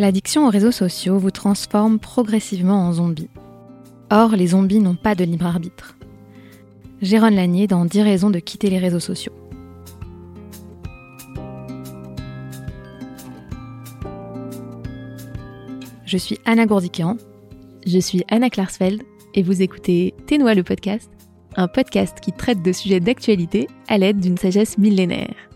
L'addiction aux réseaux sociaux vous transforme progressivement en zombie. Or, les zombies n'ont pas de libre arbitre. Jérôme Lanier dans 10 raisons de quitter les réseaux sociaux. Je suis Anna Gourdikian. Je suis Anna Klarsfeld et vous écoutez Ténois le podcast, un podcast qui traite de sujets d'actualité à l'aide d'une sagesse millénaire.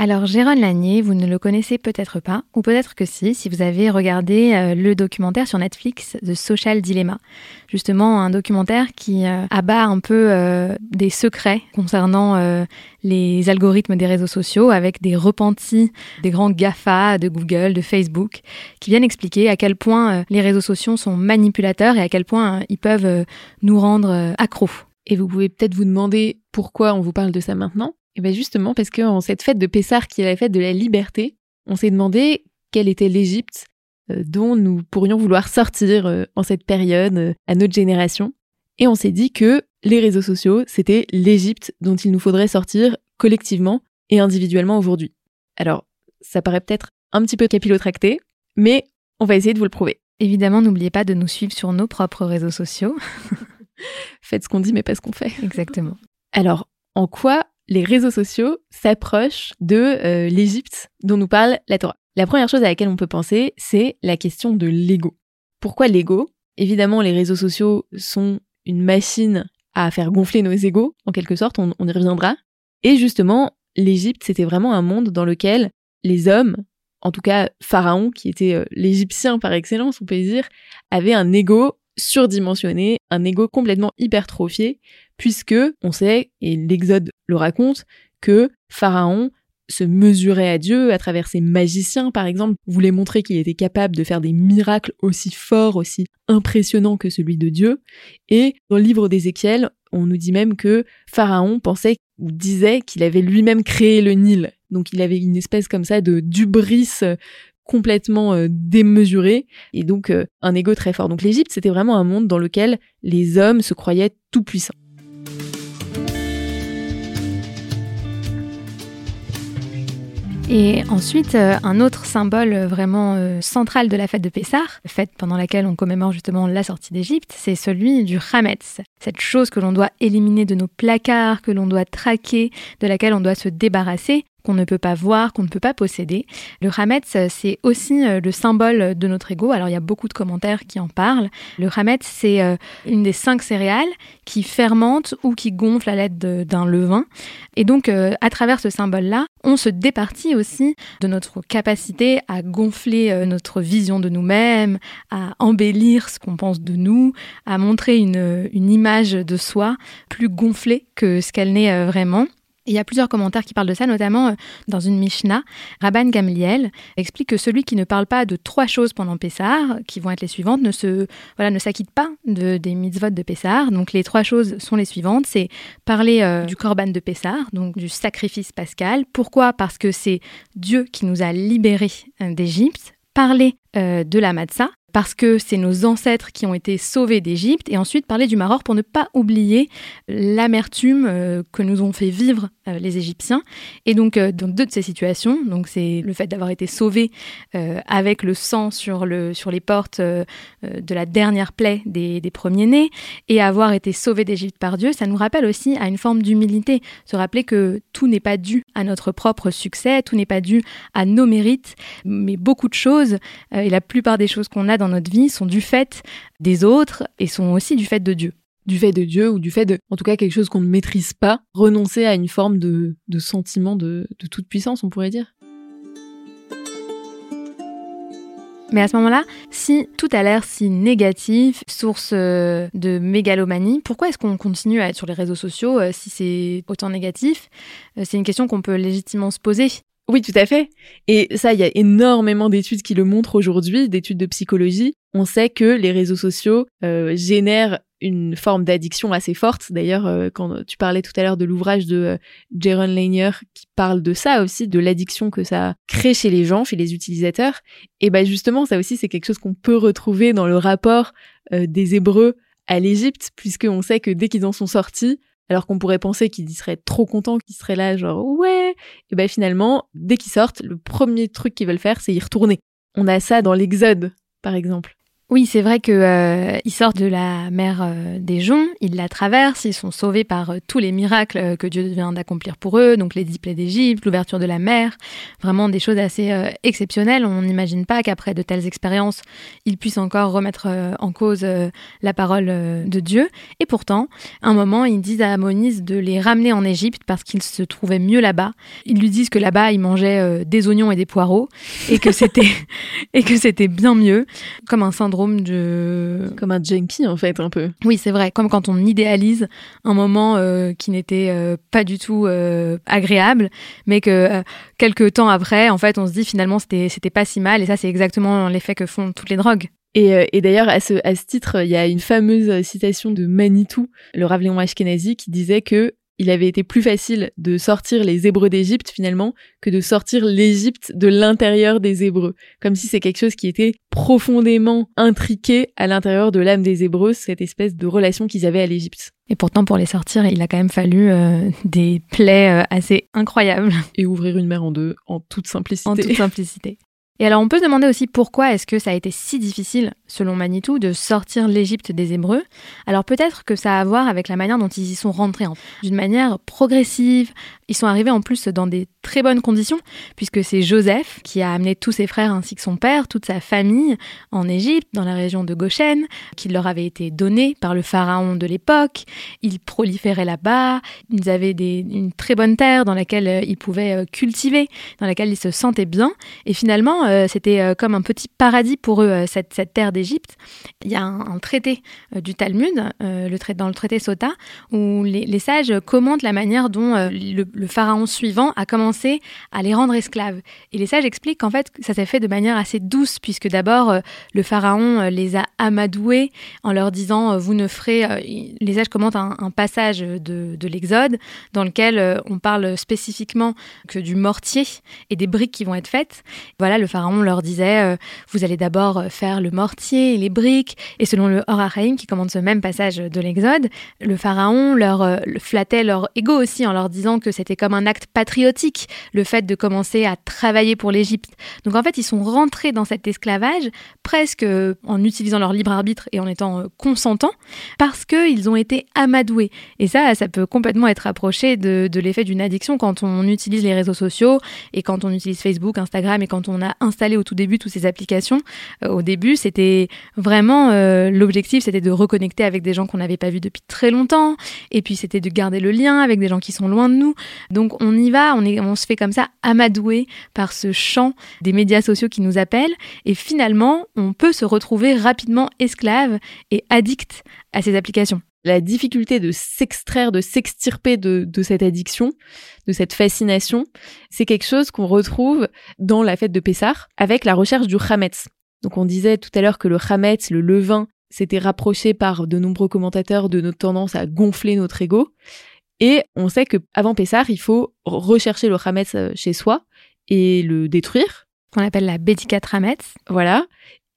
Alors Jérôme Lanier, vous ne le connaissez peut-être pas, ou peut-être que si, si vous avez regardé euh, le documentaire sur Netflix The Social Dilemma. Justement, un documentaire qui euh, abat un peu euh, des secrets concernant les algorithmes des réseaux sociaux avec des repentis des grands GAFA de Google, de Facebook, qui viennent expliquer à quel point les réseaux sociaux sont manipulateurs et à quel point ils peuvent nous rendre accros. Et vous pouvez peut-être vous demander pourquoi on vous parle de ça maintenant? Et bien justement parce qu'en cette fête de Pessar qui est la fête de la liberté, on s'est demandé quelle était l'Égypte euh, dont nous pourrions vouloir sortir euh, en cette période euh, à notre génération. Et on s'est dit que les réseaux sociaux, c'était l'Égypte dont il nous faudrait sortir collectivement et individuellement aujourd'hui. Alors, ça paraît peut-être un petit peu capillotracté, mais on va essayer de vous le prouver. Évidemment, n'oubliez pas de nous suivre sur nos propres réseaux sociaux. Faites ce qu'on dit, mais pas ce qu'on fait. Exactement. Alors, en quoi les réseaux sociaux s'approchent de euh, l'Égypte dont nous parle la Torah. La première chose à laquelle on peut penser, c'est la question de l'ego. Pourquoi l'ego? Évidemment, les réseaux sociaux sont une machine à faire gonfler nos égos, en quelque sorte, on, y reviendra. Et justement, l'Égypte, c'était vraiment un monde dans lequel les hommes, en tout cas Pharaon, qui était euh, l'Égyptien par excellence, on peut dire, avaient un ego surdimensionné, un ego complètement hypertrophié, puisque on sait, et l'Exode le raconte, que Pharaon se mesurait à Dieu à travers ses magiciens, par exemple, voulait montrer qu'il était capable de faire des miracles aussi forts, aussi impressionnants que celui de Dieu. Et dans le livre d'Ézéchiel, on nous dit même que Pharaon pensait ou disait qu'il avait lui-même créé le Nil. Donc il avait une espèce comme ça de d'ubris complètement euh, démesuré et donc euh, un ego très fort. Donc l'Égypte, c'était vraiment un monde dans lequel les hommes se croyaient tout puissants. Et ensuite, euh, un autre symbole vraiment central de la fête de Pessah, fête pendant laquelle on commémore justement la sortie d'Égypte, c'est celui du Hametz, cette chose que l'on doit éliminer de nos placards, que l'on doit traquer, de laquelle on doit se débarrasser qu'on ne peut pas voir, qu'on ne peut pas posséder. Le Hametz, c'est aussi euh, le symbole de notre ego. Alors il y a beaucoup de commentaires qui en parlent. Le Hametz, c'est euh, une des cinq céréales qui fermente ou qui gonfle à l'aide d'un levain. Et donc, euh, à travers ce symbole-là, on se départit aussi de notre capacité à gonfler notre vision de nous-mêmes, à embellir ce qu'on pense de nous, à montrer une, une image de soi plus gonflée que ce qu'elle n'est vraiment il y a plusieurs commentaires qui parlent de ça, notamment euh, dans une Mishnah. Rabban Gamliel explique que celui qui ne parle pas de trois choses pendant Pessah, qui vont être les suivantes, ne se voilà ne s'acquitte pas de, des mitzvot de Pessah. Donc les trois choses sont les suivantes c'est parler euh, du korban de Pessah, donc du sacrifice pascal. Pourquoi? Parce que c'est Dieu qui nous a libérés euh, d'Égypte. Parler de la matzah, parce que c'est nos ancêtres qui ont été sauvés d'Égypte, et ensuite parler du Maroc pour ne pas oublier l'amertume euh, que nous ont fait vivre euh, les Égyptiens. Et donc, euh, dans deux de ces situations, donc c'est le fait d'avoir été sauvés avec le sang sur, le, sur les portes de la dernière plaie des, des premiers-nés, et avoir été sauvés d'Égypte par Dieu, ça nous rappelle aussi à une forme d'humilité, se rappeler que tout n'est pas dû à notre propre succès, tout n'est pas dû à nos mérites, mais beaucoup de choses, et la plupart des choses qu'on a dans notre vie sont du fait des autres et sont aussi du fait de Dieu. Du fait de Dieu ou du fait de, en tout cas, quelque chose qu'on ne maîtrise pas, renoncer à une forme de, sentiment de, toute puissance, on pourrait dire. Mais à ce moment-là, si tout a l'air si négatif, source euh, de mégalomanie, pourquoi est-ce qu'on continue à être sur les réseaux sociaux euh, si c'est autant négatif euh, C'est une question qu'on peut légitimement se poser. Oui, tout à fait. Et ça, il y a énormément d'études qui le montrent aujourd'hui, d'études de psychologie. On sait que les réseaux sociaux euh, génèrent une forme d'addiction assez forte. D'ailleurs, euh, quand tu parlais tout à l'heure de l'ouvrage de euh, Jaron Lanier qui parle de ça aussi, de l'addiction que ça crée chez les gens, chez les utilisateurs, et ben justement, ça aussi, c'est quelque chose qu'on peut retrouver dans le rapport des Hébreux à l'Égypte, puisqu'on sait que dès qu'ils en sont sortis, alors qu'on pourrait penser qu'ils seraient trop contents, qu'ils seraient là, genre ouais. Et ben finalement, dès qu'ils sortent, le premier truc qu'ils veulent faire, c'est y retourner. On a ça dans l'Exode, par exemple. Oui, c'est vrai qu'ils euh, sortent de la mer euh, des joncs, ils la traversent, ils sont sauvés par euh, tous les miracles que Dieu vient d'accomplir pour eux, donc les dix plaies d'Égypte, l'ouverture de la mer, vraiment des choses assez exceptionnelles. On n'imagine pas qu'après de telles expériences, ils puissent encore remettre en cause la parole de Dieu. Et pourtant, à un moment, ils disent à Moïse de les ramener en Égypte parce qu'ils se trouvaient mieux là-bas. Ils lui disent que là-bas, ils mangeaient des oignons et des poireaux et que c'était bien mieux, comme un syndrome de... Comme un junkie en fait, un peu. Oui, c'est vrai, comme quand on idéalise un moment euh, qui n'était euh, pas du tout euh, agréable, mais que quelques temps après, en fait, on se dit finalement c'était, c'était pas si mal, et ça c'est exactement l'effet que font toutes les drogues. Et, et d'ailleurs, à ce, à ce titre, il y a une fameuse citation de Manitou, le Rav Léon Ashkenazi, qui disait que il avait été plus facile de sortir les Hébreux d'Égypte finalement que de sortir l'Égypte de l'intérieur des Hébreux, comme si c'est quelque chose qui était profondément intriqué à l'intérieur de l'âme des Hébreux, cette espèce de relation qu'ils avaient à l'Égypte. Et pourtant, pour les sortir, il a quand même fallu euh, des plaies euh, assez incroyables. Et ouvrir une mer en deux, en toute simplicité. En toute simplicité. Et alors on peut se demander aussi pourquoi est-ce que ça a été si difficile, selon Manitou, de sortir l'Égypte des Hébreux. Alors peut-être que ça a à voir avec la manière dont ils y sont rentrés, d'une manière progressive. Ils sont arrivés en plus dans des très bonnes conditions, puisque c'est Joseph qui a amené tous ses frères ainsi que son père, toute sa famille en Égypte, dans la région de Goshen, qui leur avait été donné par le pharaon de l'époque. Ils proliféraient là-bas, ils avaient une très bonne terre dans laquelle euh, ils pouvaient euh, cultiver, dans laquelle ils se sentaient bien. Et finalement, euh, c'était comme un petit paradis pour eux, cette, cette terre Il y a un, traité du Talmud, le dans le traité Sota, où les, sages commentent la manière dont le, le pharaon suivant a commencé à les rendre esclaves. Et les sages expliquent qu'en fait, ça s'est fait de manière assez douce, puisque d'abord, euh, le pharaon euh, les a amadoués en leur disant, euh, vous ne ferez... les sages commentent un, passage de, de l'Exode dans lequel on parle spécifiquement que du mortier et des briques qui vont être faites. Voilà, le pharaon leur disait, vous allez d'abord faire le mortier et les briques. Et selon le Hor qui commande ce même passage de l'Exode, le pharaon leur flattait leur ego aussi en leur disant que c'était comme un acte patriotique le fait de commencer à travailler pour l'Égypte. Donc en fait, ils sont rentrés dans cet esclavage presque euh, en utilisant leur libre arbitre et en étant euh, consentants parce qu'ils ont été amadoués. Et ça, ça peut complètement être approché de, l'effet d'une addiction quand on utilise les réseaux sociaux et quand on utilise Facebook, Instagram et quand on a installé au tout début toutes ces applications. Euh, au début, c'était vraiment l'objectif, c'était de reconnecter avec des gens qu'on n'avait pas vus depuis très longtemps et puis c'était de garder le lien avec des gens qui sont loin de nous. Donc on y va, on se fait comme ça amadouer par ce chant des médias sociaux qui nous appellent et finalement on peut se retrouver rapidement esclave et addict à ces applications. La difficulté de s'extraire, de s'extirper de, cette addiction, de cette fascination, c'est quelque chose qu'on retrouve dans la fête de Pessah avec la recherche du Hametz. Donc on disait tout à l'heure que le Hametz, le levain, s'était rapproché par de nombreux commentateurs de notre tendance à gonfler notre ego. Et on sait que avant Pessah, il faut rechercher le Hametz euh, chez soi et le détruire. On appelle la Bédicat Hametz. Voilà.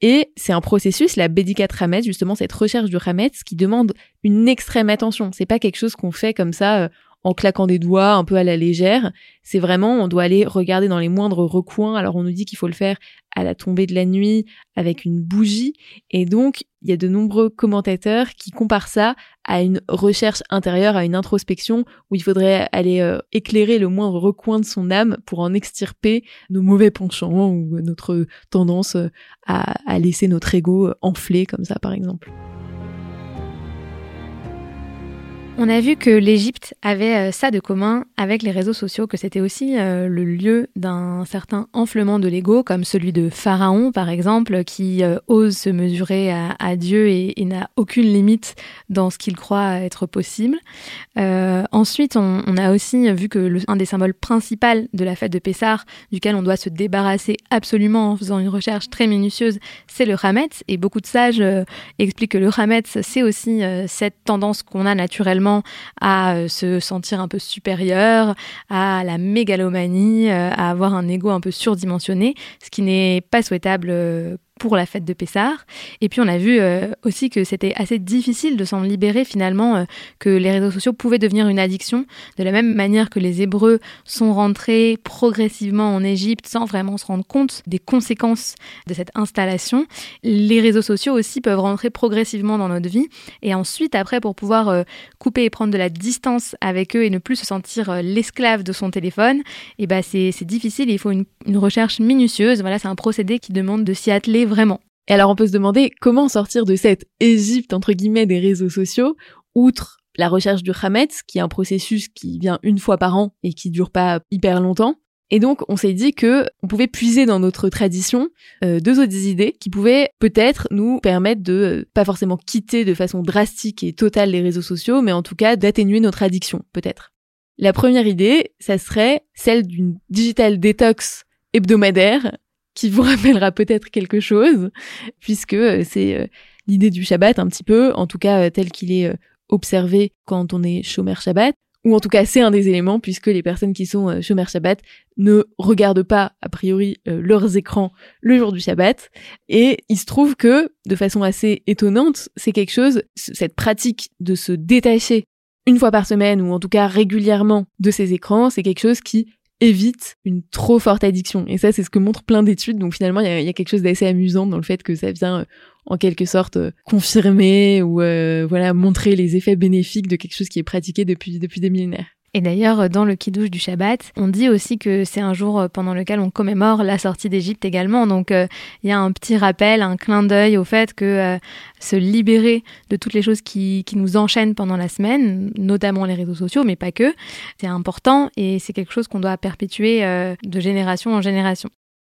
Et c'est un processus, la Bédicat Hametz, justement cette recherche du Hametz, qui demande une extrême attention. C'est pas quelque chose qu'on fait comme ça euh, en claquant des doigts, un peu à la légère. C'est vraiment, on doit aller regarder dans les moindres recoins. Alors on nous dit qu'il faut le faire à la tombée de la nuit avec une bougie. Et donc, il y a de nombreux commentateurs qui comparent ça à une recherche intérieure, à une introspection où il faudrait aller euh, éclairer le moindre recoin de son âme pour en extirper nos mauvais penchants ou notre tendance à, à laisser notre ego enfler comme ça, par exemple. On a vu que l'Égypte avait euh, ça de commun avec les réseaux sociaux, que c'était aussi euh, le lieu d'un certain enflement de l'ego, comme celui de Pharaon par exemple, qui euh, ose se mesurer à, Dieu et, n'a aucune limite dans ce qu'il croit être possible. ensuite, on, a aussi vu que un des symboles principaux de la fête de Pessah, duquel on doit se débarrasser absolument en faisant une recherche très minutieuse, c'est le Hametz. Et beaucoup de sages expliquent que le Hametz, c'est aussi cette tendance qu'on a naturellement à euh, se sentir un peu supérieur, à la mégalomanie, euh, à avoir un ego un peu surdimensionné, ce qui n'est pas souhaitable euh, pour la fête de Pessah. Et puis on a vu euh, aussi que c'était assez difficile de s'en libérer finalement, euh, que les réseaux sociaux pouvaient devenir une addiction, de la même manière que les Hébreux sont rentrés progressivement en Égypte sans vraiment se rendre compte des conséquences de cette installation. Les réseaux sociaux aussi peuvent rentrer progressivement dans notre vie et ensuite après pour pouvoir euh, couper et prendre de la distance avec eux et ne plus se sentir l'esclave de son téléphone, et eh ben c'est difficile, il faut une, une recherche minutieuse. Voilà, c'est un procédé qui demande de s'y atteler vraiment. Et alors on peut se demander comment sortir de cette Égypte entre guillemets des réseaux sociaux, outre la recherche du Hametz, qui est un processus qui vient une fois par an et qui dure pas hyper longtemps. Et donc, on s'est dit que on pouvait puiser dans notre tradition euh, deux autres idées qui pouvaient peut-être nous permettre de euh, pas forcément quitter de façon drastique et totale les réseaux sociaux, mais en tout cas d'atténuer notre addiction, peut-être. La première idée, ça serait celle d'une digital detox hebdomadaire qui vous rappellera peut-être quelque chose, puisque euh, c'est euh, l'idée du Shabbat un petit peu, en tout cas euh, tel qu'il est observé quand on est chômeur Shabbat, ou en tout cas c'est un des éléments, puisque les personnes qui sont chômeurs Shabbat ne regardent pas a priori leurs écrans le jour du Shabbat, et il se trouve que, de façon assez étonnante, c'est quelque chose, cette pratique de se détacher une fois par semaine, ou en tout cas régulièrement de ces écrans, c'est quelque chose qui évite une trop forte addiction. Et ça, c'est ce que montrent plein d'études. Donc finalement, il y, a quelque chose d'assez amusant dans le fait que ça vient euh, en quelque sorte euh, confirmer ou euh, voilà montrer les effets bénéfiques de quelque chose qui est pratiqué depuis depuis des millénaires. Et d'ailleurs, dans le kidouche du Shabbat, on dit aussi que c'est un jour pendant lequel on commémore la sortie d'Égypte également. Donc, euh, il y a un petit rappel, un clin d'œil au fait que euh, se libérer de toutes les choses qui, nous enchaînent pendant la semaine, notamment les réseaux sociaux, mais pas que, c'est important et c'est quelque chose qu'on doit perpétuer euh, de génération en génération.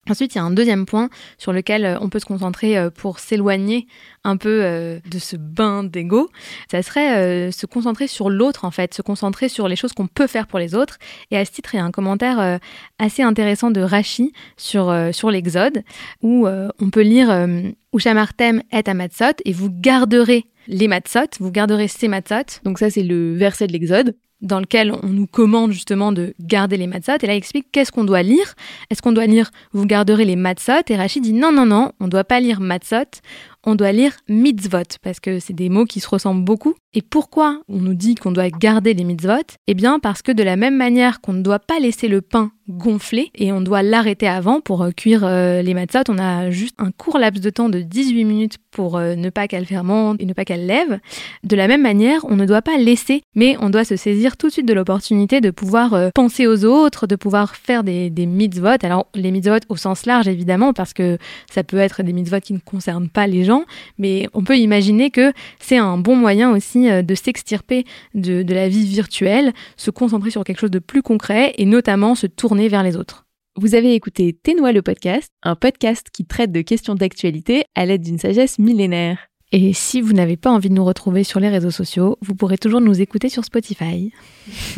Ensuite, il y a un deuxième point sur lequel euh, on peut se concentrer euh, pour s'éloigner un peu euh, de ce bain d'ego. Ça serait se concentrer sur l'autre, en fait, se concentrer sur les choses qu'on peut faire pour les autres. Et à ce titre, il y a un commentaire assez intéressant de Rachi sur, l'Exode, où on peut lire Ushamartem et Amatsot, et vous garderez les matzot, vous garderez ces matzot. Donc ça, c'est le verset de l'Exode dans lequel on nous commande justement de garder les matzot. Et là, il explique qu'est-ce qu'on doit lire. Est-ce qu'on doit lire Vous garderez les matzot? Et Rachid dit non, non, non, on ne doit pas lire matzot, on doit lire mitzvot, parce que c'est des mots qui se ressemblent beaucoup. Et pourquoi on nous dit qu'on doit garder les mitzvot? Eh bien, parce que de la même manière qu'on ne doit pas laisser le pain gonfler et on doit l'arrêter avant pour euh, cuire euh, les matzot, on a juste un court laps de temps de 18 minutes pour euh, ne pas qu'elle fermente et ne pas qu'elle lève. De la même manière, on ne doit pas laisser, mais on doit se saisir tout de suite de l'opportunité de pouvoir penser aux autres, de pouvoir faire des, des mitzvot. Alors, les mitzvot au sens large, évidemment, parce que ça peut être des mitzvot qui ne concernent pas les gens, mais on peut imaginer que c'est un bon moyen aussi euh, de s'extirper de, de la vie virtuelle, se concentrer sur quelque chose de plus concret et notamment se tourner vers les autres. Vous avez écouté Ténois le podcast, un podcast qui traite de questions d'actualité à l'aide d'une sagesse millénaire. Et si vous n'avez pas envie de nous retrouver sur les réseaux sociaux, vous pourrez toujours nous écouter sur Spotify.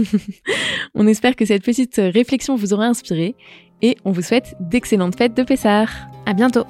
on espère que cette petite réflexion vous aura inspiré et on vous souhaite d'excellentes fêtes de Pessard. À bientôt!